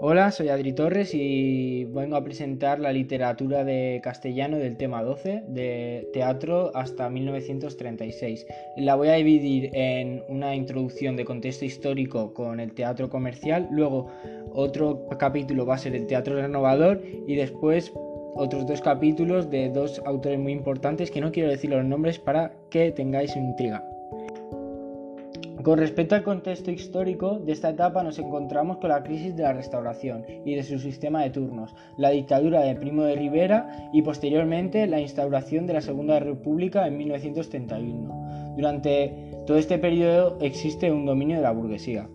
Hola, soy Adri Torres y vengo a presentar la literatura de castellano del tema 12, de teatro hasta 1936. La voy a dividir en una introducción de contexto histórico con el teatro comercial, luego otro capítulo va a ser el teatro renovador y después otros dos capítulos de dos autores muy importantes que no quiero decir los nombres para que tengáis intriga. Con respecto al contexto histórico de esta etapa nos encontramos con la crisis de la restauración y de su sistema de turnos, la dictadura de Primo de Rivera y posteriormente la instauración de la Segunda República en 1931. Durante todo este periodo existe un dominio de la burguesía.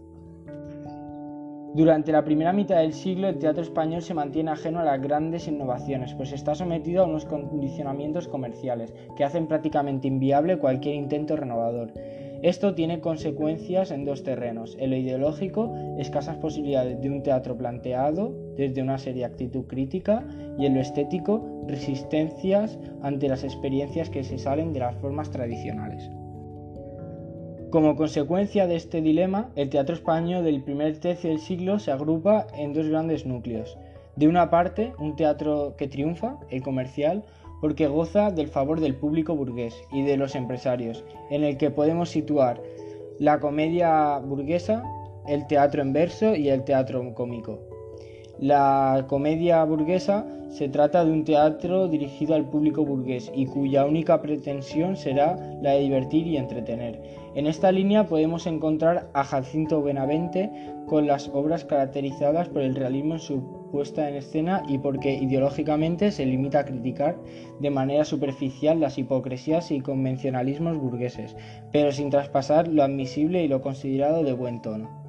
Durante la primera mitad del siglo el teatro español se mantiene ajeno a las grandes innovaciones, pues está sometido a unos condicionamientos comerciales que hacen prácticamente inviable cualquier intento renovador. Esto tiene consecuencias en dos terrenos. En lo ideológico, escasas posibilidades de un teatro planteado desde una seria actitud crítica y en lo estético, resistencias ante las experiencias que se salen de las formas tradicionales. Como consecuencia de este dilema, el teatro español del primer tercio del siglo se agrupa en dos grandes núcleos. De una parte, un teatro que triunfa, el comercial, porque goza del favor del público burgués y de los empresarios, en el que podemos situar la comedia burguesa, el teatro en verso y el teatro cómico. La comedia burguesa se trata de un teatro dirigido al público burgués y cuya única pretensión será la de divertir y entretener. En esta línea podemos encontrar a Jacinto Benavente con las obras caracterizadas por el realismo en su puesta en escena y porque ideológicamente se limita a criticar de manera superficial las hipocresías y convencionalismos burgueses, pero sin traspasar lo admisible y lo considerado de buen tono.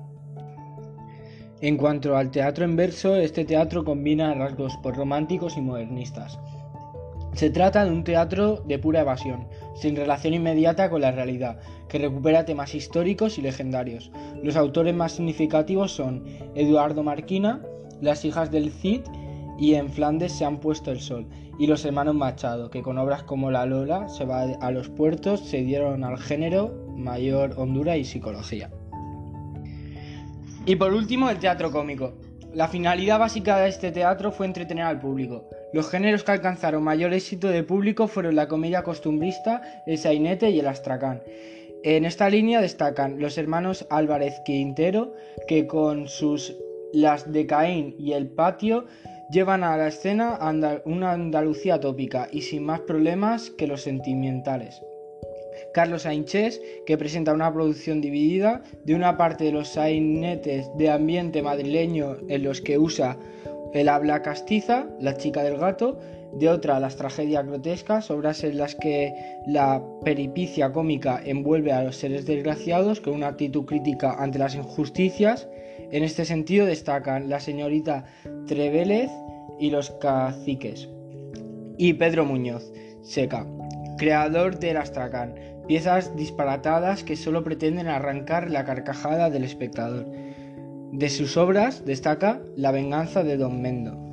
En cuanto al teatro en verso, este teatro combina rasgos románticos y modernistas. Se trata de un teatro de pura evasión, sin relación inmediata con la realidad, que recupera temas históricos y legendarios. Los autores más significativos son Eduardo Marquina, Las hijas del Cid y En Flandes se han puesto el sol, y los hermanos Machado, que con obras como La Lola se va a los puertos se dieron al género mayor hondura y psicología. Y por último, el teatro cómico. La finalidad básica de este teatro fue entretener al público. Los géneros que alcanzaron mayor éxito de público fueron la comedia costumbrista, el sainete y el astracán. En esta línea destacan los hermanos Álvarez Quintero, que con sus Las de Caín y El Patio llevan a la escena una Andalucía tópica y sin más problemas que los sentimentales. Carlos Sainches, que presenta una producción dividida, de una parte de los sainetes de ambiente madrileño en los que usa el habla castiza, la chica del gato, de otra las tragedias grotescas, obras en las que la peripicia cómica envuelve a los seres desgraciados con una actitud crítica ante las injusticias. En este sentido destacan la señorita Trevélez y los caciques. Y Pedro Muñoz, seca creador del Astracán, piezas disparatadas que solo pretenden arrancar la carcajada del espectador. De sus obras destaca La venganza de Don Mendo.